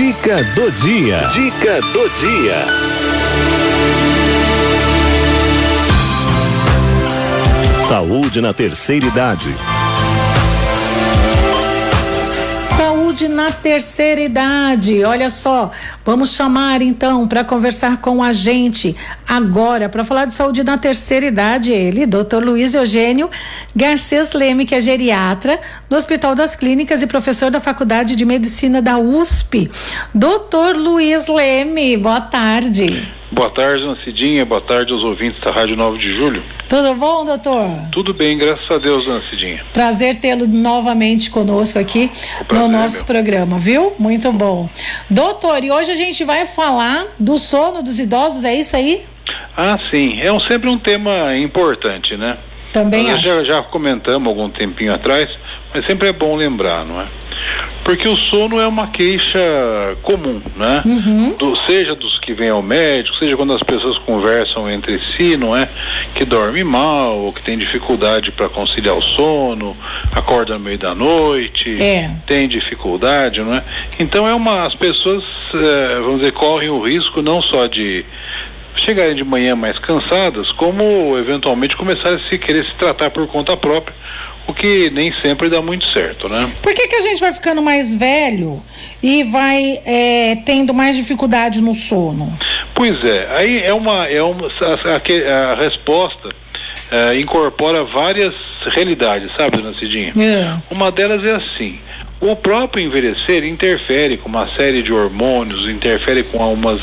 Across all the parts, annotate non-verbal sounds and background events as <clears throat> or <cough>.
Dica do dia. Dica do dia. Saúde na terceira idade. Na terceira idade. Olha só, vamos chamar então para conversar com a gente agora para falar de saúde na terceira idade. Ele, Dr. Luiz Eugênio Garcês Leme, que é geriatra no Hospital das Clínicas e professor da Faculdade de Medicina da USP. Doutor Luiz Leme, boa tarde. Boa tarde, Cidinha. Boa tarde aos ouvintes da Rádio 9 de Julho. Tudo bom, doutor? Tudo bem, graças a Deus, Cidinha. Prazer tê-lo novamente conosco aqui no nosso é programa, viu? Muito bom. Doutor, e hoje a gente vai falar do sono dos idosos, é isso aí? Ah, sim. É um, sempre um tema importante, né? Também Nós já, já comentamos algum tempinho atrás, mas sempre é bom lembrar, não é? Porque o sono é uma queixa comum, né? Uhum. Do, seja dos que vêm ao médico, seja quando as pessoas conversam entre si, não é? Que dorme mal, ou que tem dificuldade para conciliar o sono, acorda no meio da noite, é. tem dificuldade, não é? Então é uma. As pessoas, é, vamos dizer, correm o risco não só de chegarem de manhã mais cansadas, como eventualmente começarem a se querer se tratar por conta própria, o que nem sempre dá muito certo, né? Por que, que a gente vai ficando mais velho e vai é, tendo mais dificuldade no sono? Pois é, aí é uma, é uma a, a, a resposta é, incorpora várias realidades, sabe, dona Cidinha? É. Uma delas é assim. O próprio envelhecer interfere com uma série de hormônios, interfere com algumas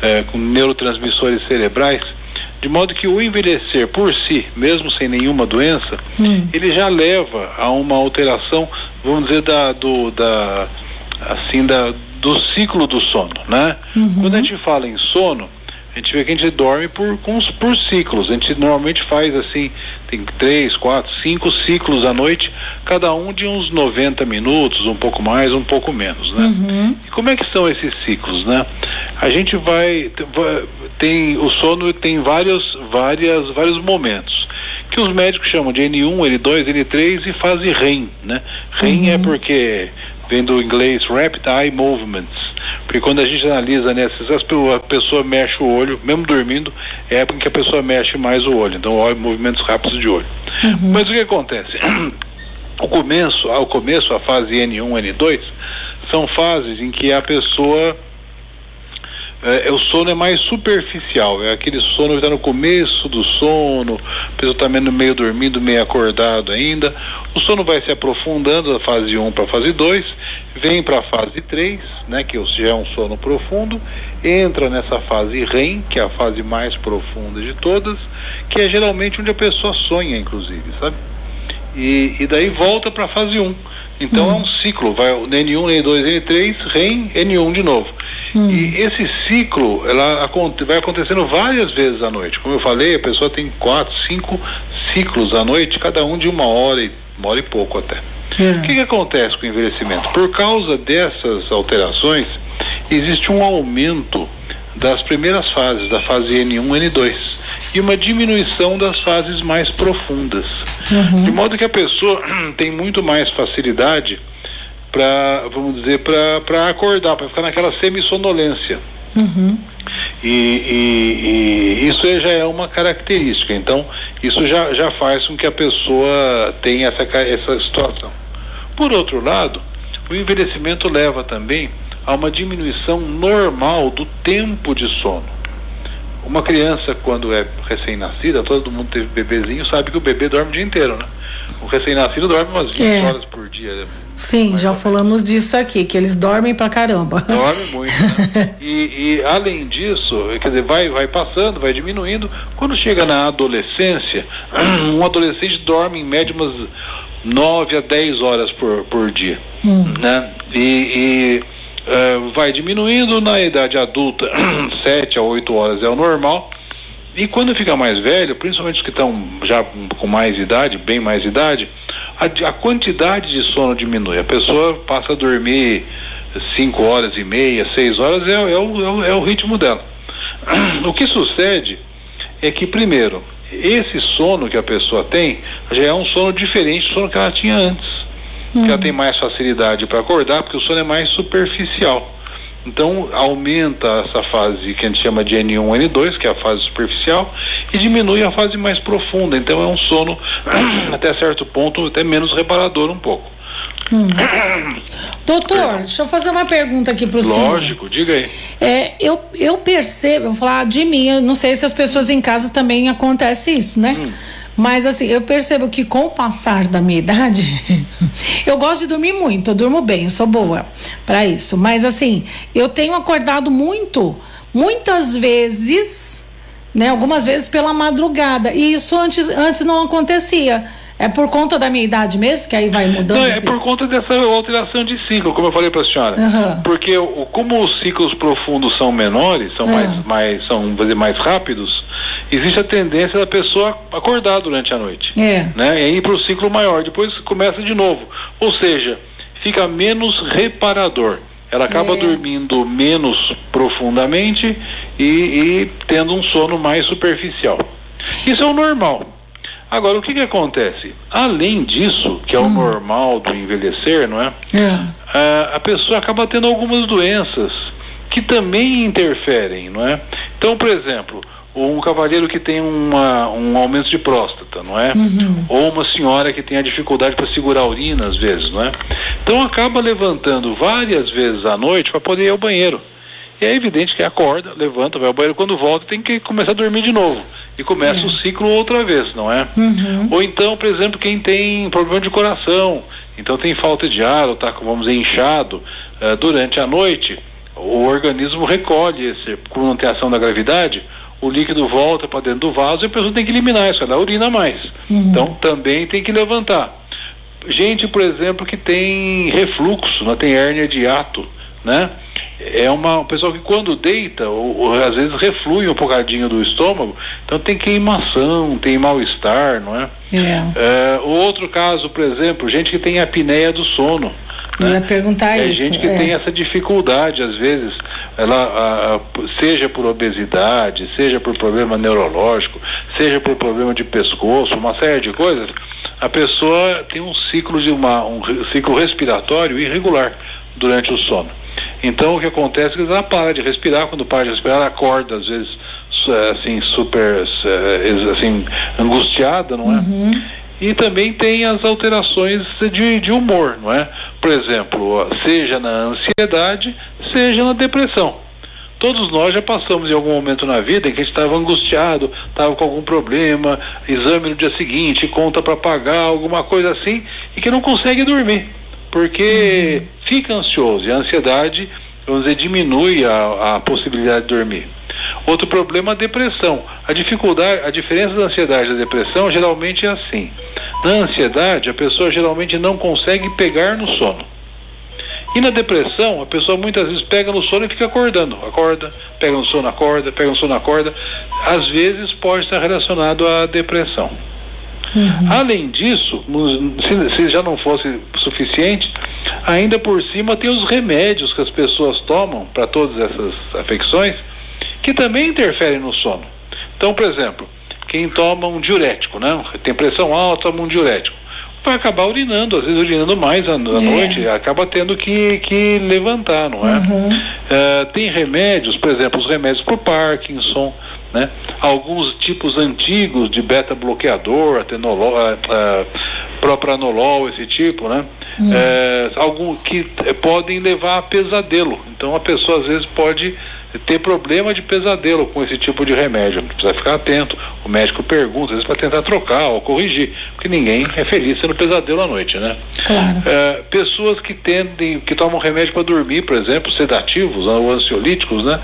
é, com neurotransmissores cerebrais, de modo que o envelhecer por si, mesmo sem nenhuma doença, hum. ele já leva a uma alteração, vamos dizer, da, do, da, assim, da, do ciclo do sono, né? Uhum. Quando a gente fala em sono, gente vê que a gente dorme por, por ciclos. A gente normalmente faz assim, tem três, quatro, cinco ciclos à noite, cada um de uns 90 minutos, um pouco mais, um pouco menos, né? Uhum. E como é que são esses ciclos, né? A gente vai tem o sono tem vários várias vários momentos que os médicos chamam de N1, N2, N3 e fase REM, né? REM é Uhum. porque vem do inglês Rapid Eye Movements, porque quando a gente analisa as pe- a pessoa mexe o olho, mesmo dormindo, é a época em que a pessoa mexe mais o olho, então olha movimentos rápidos de olho. Mas o que acontece? <clears throat> O começo, ao começo, a fase N1, N2, são fases em que a pessoa é, o sono é mais superficial, é aquele sono que está no começo do sono, a pessoa está meio, meio dormindo, meio acordado ainda. O sono vai se aprofundando da fase 1 para a fase 2, vem para a fase 3, né, que já é um sono profundo, entra nessa fase REM, que é a fase mais profunda de todas, que é geralmente onde a pessoa sonha, inclusive, sabe? E, e daí volta para a fase 1. Então é um ciclo, vai o N1, N2, N3, REM, N1 de novo. E esse ciclo ela vai acontecendo várias vezes à noite. Como eu falei, a pessoa tem quatro, cinco ciclos à noite, cada um de uma hora e uma hora e pouco até. O que, que acontece com o envelhecimento? Por causa dessas alterações, existe um aumento das primeiras fases, da fase N1, N2, e uma diminuição das fases mais profundas. De modo que a pessoa <clears throat> tem muito mais facilidade para, vamos dizer, para acordar, para ficar naquela semissonolência. Uhum. E, e- e isso já é uma característica. Então, isso já, já faz com que a pessoa tenha essa, essa situação. Por outro lado, o envelhecimento leva também a uma diminuição normal do tempo de sono. Uma criança, quando é recém-nascida, todo mundo teve bebezinho, sabe que o bebê dorme o dia inteiro, né? O recém-nascido dorme umas 20 É. horas por dia. né? Sim, já falamos disso aqui, que eles dormem pra caramba. Dorme muito. Né? <laughs> E, e, além disso, quer dizer, vai, vai passando, vai diminuindo. Quando chega na adolescência, <clears throat> um adolescente dorme em média umas 9 a 10 horas por, por dia. Né? E, e, eh, vai diminuindo na idade adulta, <clears throat> 7 a 8 horas é o normal. E quando fica mais velho, principalmente os que estão já com mais idade, bem mais idade, a, a quantidade de sono diminui. A pessoa passa a dormir 5 horas e meia, 6 horas, é, é o, é, o, é ritmo dela. <clears throat> O que sucede é que, primeiro, esse sono que a pessoa tem já é um sono diferente do sono que ela tinha antes. Que ela tem mais facilidade para acordar, porque o sono é mais superficial. Então aumenta essa fase que a gente chama de N1, N2, que é a fase superficial, e diminui a fase mais profunda. Então é um sono <clears throat> até certo ponto até menos reparador um pouco. Hum. <clears throat> Doutor, deixa eu fazer uma pergunta aqui para o senhor. Lógico, diga aí. É, eu, eu percebo, vou falar de mim, eu não sei se as pessoas em casa também acontece isso, né? Hum. Mas assim, eu percebo que com o passar da minha idade, <laughs> eu gosto de dormir muito, eu durmo bem, eu sou boa para isso. Mas assim, eu tenho acordado muito, muitas vezes, né? Algumas vezes pela madrugada. E isso antes, antes não acontecia. É por conta da minha idade mesmo, que aí vai mudando? Não, é por conta dessa alteração de ciclo, como eu falei para a senhora. Uhum. Porque o, como os ciclos profundos são menores, são, uhum. mais, mais, são dizer, mais rápidos, existe a tendência da pessoa acordar durante a noite. É. Né? E ir para o ciclo maior, depois começa de novo. Ou seja, fica menos reparador. Ela acaba é. dormindo menos profundamente e, e tendo um sono mais superficial. Isso é o normal. Agora, o que, que acontece? Além disso, que é o hum. normal do envelhecer, não é? é. A, a pessoa acaba tendo algumas doenças que também interferem, não é? Então, por exemplo, um cavalheiro que tem uma, um aumento de próstata, não é? Uhum. Ou uma senhora que tem a dificuldade para segurar a urina às vezes, não é? Então acaba levantando várias vezes à noite para poder ir ao banheiro. E é evidente que acorda, levanta, vai ao banheiro, quando volta tem que começar a dormir de novo. E começa é. o ciclo outra vez, não é? Uhum. Ou então, por exemplo, quem tem problema de coração, então tem falta de ar, ou está, vamos dizer, inchado, uh, durante a noite, o organismo recolhe esse, por não ter ação da gravidade, o líquido volta para dentro do vaso e a pessoa tem que eliminar isso, ela urina mais. Uhum. Então também tem que levantar. Gente, por exemplo, que tem refluxo, não tem hérnia de ato, né? é uma pessoa que quando deita, ou, ou, às vezes reflui um bocadinho do estômago, então tem queimação, tem mal-estar, não é? É. é? O outro caso, por exemplo, gente que tem apneia do sono. Né? ia perguntar é isso. gente que é. tem essa dificuldade, às vezes, ela, a, seja por obesidade, seja por problema neurológico, seja por problema de pescoço, uma série de coisas, a pessoa tem um ciclo de uma, um ciclo respiratório irregular durante o sono. Então o que acontece é que ela para de respirar, quando para de respirar, ela acorda, às vezes, assim, super é, assim, angustiada, não é? Uhum. E também tem as alterações de, de humor, não é? Por exemplo, seja na ansiedade, seja na depressão. Todos nós já passamos em algum momento na vida em que a gente estava angustiado, estava com algum problema, exame no dia seguinte, conta para pagar, alguma coisa assim, e que não consegue dormir porque uhum. fica ansioso e a ansiedade, vamos dizer, diminui a, a possibilidade de dormir. Outro problema é a depressão. A dificuldade, a diferença da ansiedade e da depressão geralmente é assim. Na ansiedade, a pessoa geralmente não consegue pegar no sono. E na depressão, a pessoa muitas vezes pega no sono e fica acordando. Acorda, pega no sono, acorda, pega no sono, acorda. Às vezes pode estar relacionado à depressão. Uhum. Além disso, se, se, já não fosse suficiente, ainda por cima tem os remédios que as pessoas tomam para todas essas afecções que também interferem no sono. Então, por exemplo, quem toma um diurético, né? Tem pressão alta, toma um diurético. Vai acabar urinando, às vezes urinando mais à, é. noite, acaba tendo que, que levantar, não é? Uhum. Uh, tem remédios, por exemplo, os remédios para o Parkinson, né? Alguns tipos antigos de beta-bloqueador, atenolol, uh, uh, propranolol, esse tipo, né? Hum. É, algum, que podem levar a pesadelo. Então a pessoa às vezes pode ter problema de pesadelo com esse tipo de remédio. Precisa ficar atento. O médico pergunta, às vezes, para tentar trocar ou corrigir, porque ninguém é feliz sendo pesadelo à noite, né? Claro. É, pessoas que tendem, que tomam remédio para dormir, por exemplo, sedativos ou ansiolíticos, né?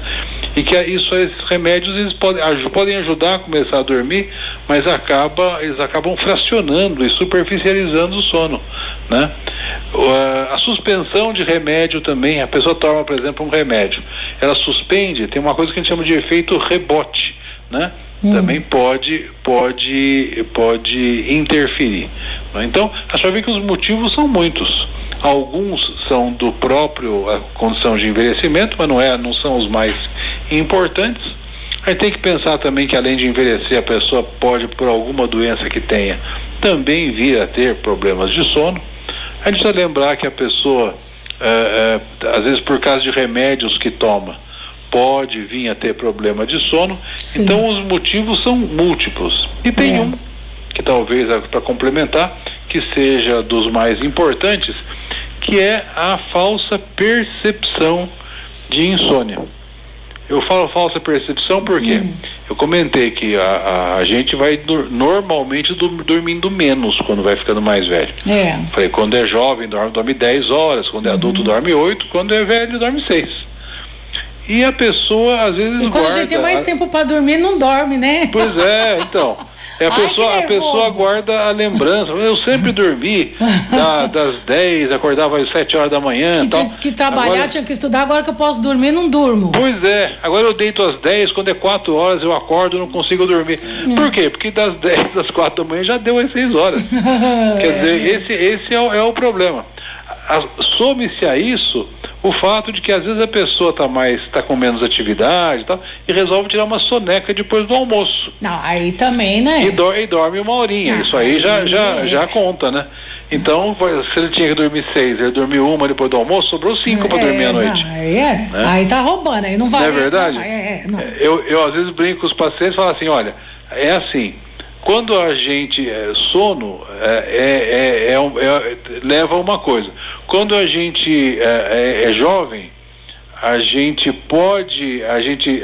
E que isso, esses remédios eles podem, podem ajudar a começar a dormir, mas acaba, eles acabam fracionando e superficializando o sono, né? A suspensão de remédio também, a pessoa toma, por exemplo, um remédio, ela suspende, tem uma coisa que a gente chama de efeito rebote, né? Hum. Também pode, pode, pode interferir. Né? Então, a gente vai ver que os motivos são muitos. Alguns são do próprio a condição de envelhecimento, mas não, é, não são os mais importantes. A gente tem que pensar também que além de envelhecer, a pessoa pode, por alguma doença que tenha, também vir a ter problemas de sono. A gente precisa lembrar que a pessoa, é, é, às vezes por causa de remédios que toma, pode vir a ter problema de sono. Sim. Então os motivos são múltiplos. E tem é. um que talvez para complementar, que seja dos mais importantes, que é a falsa percepção de insônia. Eu falo falsa percepção porque uhum. eu comentei que a, a, gente vai dur, normalmente dur, dormindo menos quando vai ficando mais velho. É. Falei, quando é jovem dorme, dorme 10 horas, quando é uhum. adulto dorme 8, quando é velho dorme 6. E a pessoa às vezes. E quando guarda, a gente tem mais tempo para dormir, não dorme, né? Pois é, <laughs> então. É a, Ai, pessoa, a pessoa guarda a lembrança. Eu sempre dormi <laughs> da, das 10, acordava às 7 horas da manhã. Que, tal. que trabalhar, agora, tinha que estudar, agora que eu posso dormir, não durmo. Pois é, agora eu deito às 10, quando é 4 horas eu acordo não consigo dormir. Hum. Por quê? Porque das <laughs> 10 às 4 da manhã já deu às 6 horas. <laughs> Quer dizer, esse, esse é, o, é o problema. Some-se a isso o fato de que às vezes a pessoa está mais, está com menos atividade e tal, e resolve tirar uma soneca depois do almoço. Não, aí também, né? E, do, e dorme uma horinha. Isso aí já, já, é. já conta, né? Então, se ele tinha que dormir seis, ele dormiu uma depois do almoço, sobrou cinco é, para dormir à noite. Não, aí, é, né? aí tá roubando, aí não vai. Não é verdade? Não, é, não. Eu, eu às vezes brinco com os pacientes e falo assim, olha, é assim, quando a gente é, sono é, é, é, leva a uma coisa. Quando a gente é, jovem, a gente pode, a gente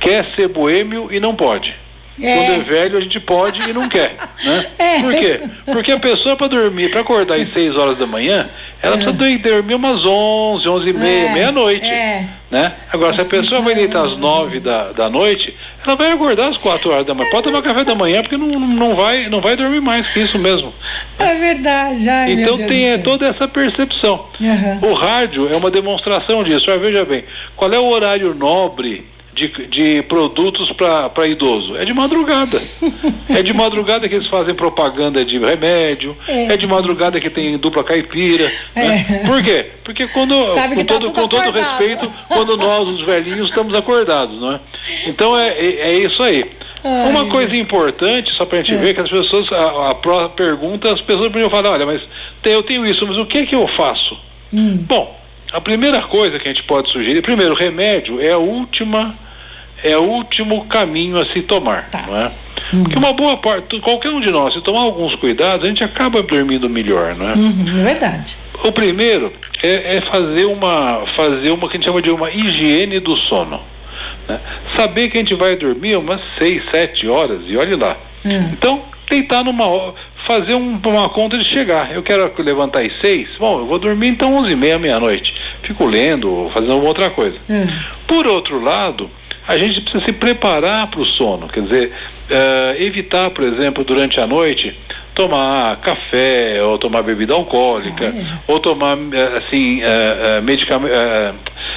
quer ser boêmio e não pode. É. Quando é velho, a gente pode e não quer. Né? <laughs> É. Por quê? Porque a pessoa para dormir, para acordar às 6 horas da manhã, ela é. precisa dormir umas 11, 11 e meia, é. meia-noite. É. Né? Agora, se a pessoa vai deitar às 9 da, da noite, ela vai acordar às 4 horas da manhã. Pode tomar café da manhã, porque não, não, vai, não vai dormir mais que isso mesmo. É verdade. Ai, então tem é, toda essa percepção. Uhum. O rádio é uma demonstração disso. Veja bem, qual é o horário nobre de, de produtos para idoso? É de madrugada. <laughs> é de madrugada que eles fazem propaganda de remédio, é, é de madrugada que tem dupla caipira. É. Né? Por quê? Porque quando, Sabe com, tá todo, com todo respeito, quando nós, os velhinhos, estamos acordados, não é? Então é, é, é isso aí. Ai. Uma coisa importante, só para a gente é. ver, que as pessoas, a, a, pergunta, as pessoas podiam falar, olha, mas eu tenho isso, mas o que é que eu faço? Hum. Bom, a primeira coisa que a gente pode sugerir, primeiro, remédio é a última, é o último caminho a se tomar, tá. não é? Uhum. Porque uma boa parte, qualquer um de nós, se tomar alguns cuidados, a gente acaba dormindo melhor, não é? Uhum, é verdade. O primeiro é, é, fazer uma, fazer uma que a gente chama de uma higiene do sono. Né? Saber que a gente vai dormir umas seis, sete horas e olhe lá. Uhum. Então, deitar numa fazer um, uma conta de chegar. Eu quero levantar às seis, bom, eu vou dormir então onze e meia, meia-noite. Fico lendo, fazendo alguma outra coisa. Uhum. Por outro lado, a gente precisa se preparar para o sono, quer dizer, uh, evitar, por exemplo, durante a noite, tomar café ou tomar bebida alcoólica ah, é. ou tomar eh, assim uh, uh,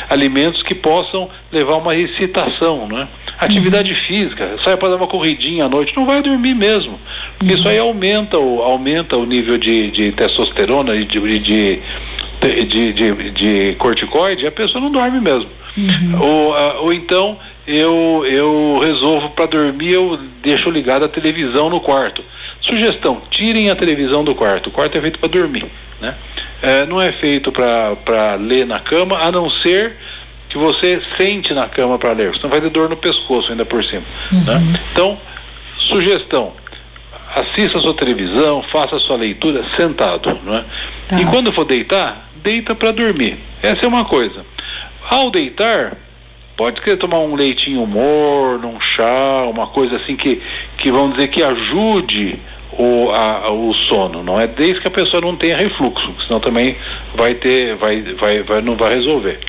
alimentos que possam levar a uma excitação, né? Atividade uhum. física, sai para dar uma corridinha à noite, não vai dormir mesmo, uhum. isso aí aumenta o, aumenta o nível de, de testosterona e de, de, de, de, de corticoide, a pessoa não dorme mesmo. Uhum. Ou, uh, ou então eu, eu resolvo para dormir, eu deixo ligada a televisão no quarto. Sugestão: tirem a televisão do quarto. O quarto é feito para dormir. Né? É, não é feito para ler na cama, a não ser que você sente na cama para ler. Você não vai ter dor no pescoço ainda por cima. Né? Uhum. Né? Então, sugestão: assista a sua televisão, faça a sua leitura sentado. Né? Tá. E quando for deitar, deita para dormir. Essa é uma coisa. Ao deitar, pode querer tomar um leitinho morno, um chá, uma coisa assim que, que vamos dizer que ajude o, a, o sono, não é desde que a pessoa não tenha refluxo, senão também vai ter, vai, vai, vai não vai resolver.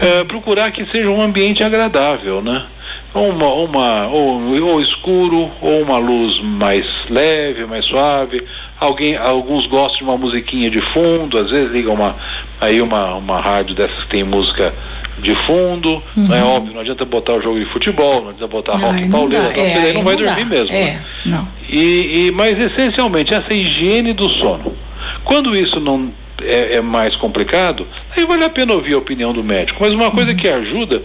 É, procurar que seja um ambiente agradável, né? Uma, uma ou, ou escuro ou uma luz mais leve, mais suave. Alguém, alguns gostam de uma musiquinha de fundo, às vezes ligam uma aí uma, uma rádio dessas que tem música de fundo, uhum. não é óbvio, não adianta botar o jogo de futebol, não adianta botar rock pauleira, não, é, aí não vai não dormir dá. mesmo. É, né? não. E, e, mas essencialmente essa higiene do sono. Quando isso não é, é, mais complicado, aí vale a pena ouvir a opinião do médico. Mas uma coisa uhum. que ajuda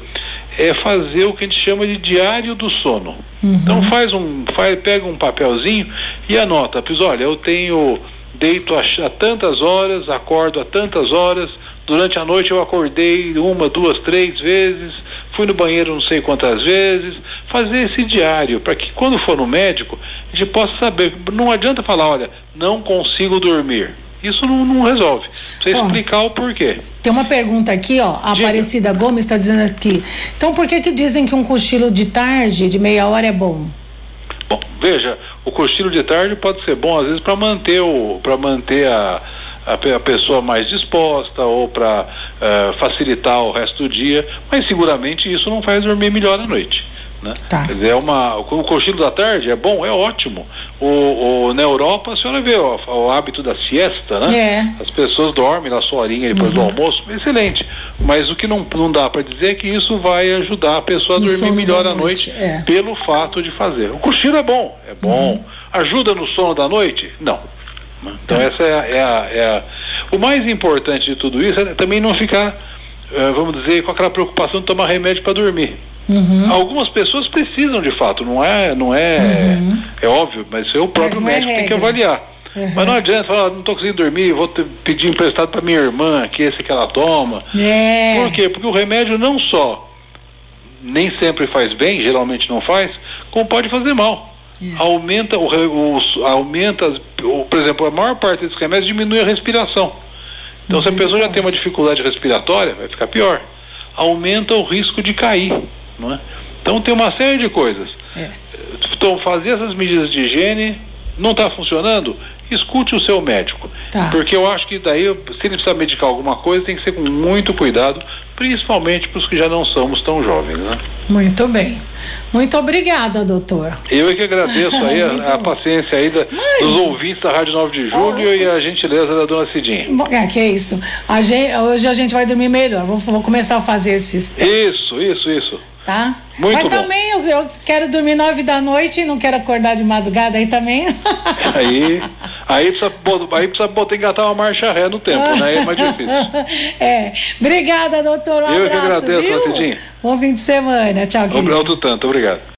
é fazer o que a gente chama de diário do sono. Uhum. Então faz um, faz, pega um papelzinho e anota, pois olha, eu tenho deito a, tantas horas, acordo a tantas horas, durante a noite eu acordei uma, duas, três vezes, fui no banheiro não sei quantas vezes, fazer esse diário, para que quando for no médico, a gente possa saber. Não adianta falar, olha, não consigo dormir. Isso não, não resolve. Precisa explicar o porquê. Tem uma pergunta aqui, ó. A Diga. Aparecida Gomes está dizendo aqui. Então, por que que dizem que um cochilo de tarde, de meia hora, é bom? Bom, veja, o cochilo de tarde pode ser bom às vezes para manter o para manter a, a, a pessoa mais disposta ou para facilitar o resto do dia, mas seguramente isso não faz dormir melhor à noite. Né? Tá. Quer dizer, é uma, o cochilo da tarde é bom, é ótimo. O, o- na Europa, a senhora vê o, o hábito da siesta, né? É. As pessoas dormem na sua horinha depois do almoço, excelente. Mas o que não, não dá para dizer é que isso vai ajudar a pessoa a dormir melhor à noite, noite, é. pelo fato de fazer. O cochilo é bom, é bom. Ajuda no sono da noite? Não. Então essa é, a- é a, é a- O mais importante de tudo isso é também não ficar, eh, vamos dizer, com aquela preocupação de tomar remédio para dormir. Uhum. Algumas pessoas precisam de fato, não é, não é, é óbvio, mas é o próprio é médico tem que avaliar. Uhum. Mas não adianta falar, não estou conseguindo dormir, vou te- pedir emprestado para minha irmã, que esse que ela toma. É. Por quê? Porque o remédio não só nem sempre faz bem, geralmente não faz, como pode fazer mal. Aumenta o, os- aumenta, o- por exemplo, a maior parte desses remédios diminui a respiração. Então, se a pessoa já tem uma dificuldade respiratória, vai ficar pior. Aumenta o risco de cair, não é? Então, tem uma série de coisas. É. Então, fazer essas medidas de higiene não está funcionando? Escute o seu médico. Tá. Porque eu acho que daí, se ele precisar medicar alguma coisa, tem que ser com muito cuidado, principalmente para os que já não somos tão jovens, né? Muito bem. Muito obrigada, doutor. Eu é que agradeço aí a, <laughs> a paciência aí da- dos ouvintes da Rádio 9 de Julho Oh. e a gentileza da dona Cidinha. É, que é isso. A gen- hoje a gente vai dormir melhor. Vou, vou começar a fazer esses, Isso, isso, isso. Tá? Muito Mas bom. também eu, eu quero dormir nove da noite e não quero acordar de madrugada aí também. <laughs> Aí, aí precisa, aí precisa botar engatar uma marcha ré no tempo, né? Aí É mais difícil. <laughs> é. Obrigada, doutor. Um Eu que abraço, agradeço, viu? Cidinha. Bom fim de semana. Tchau, querido. Obrigado tanto, obrigado.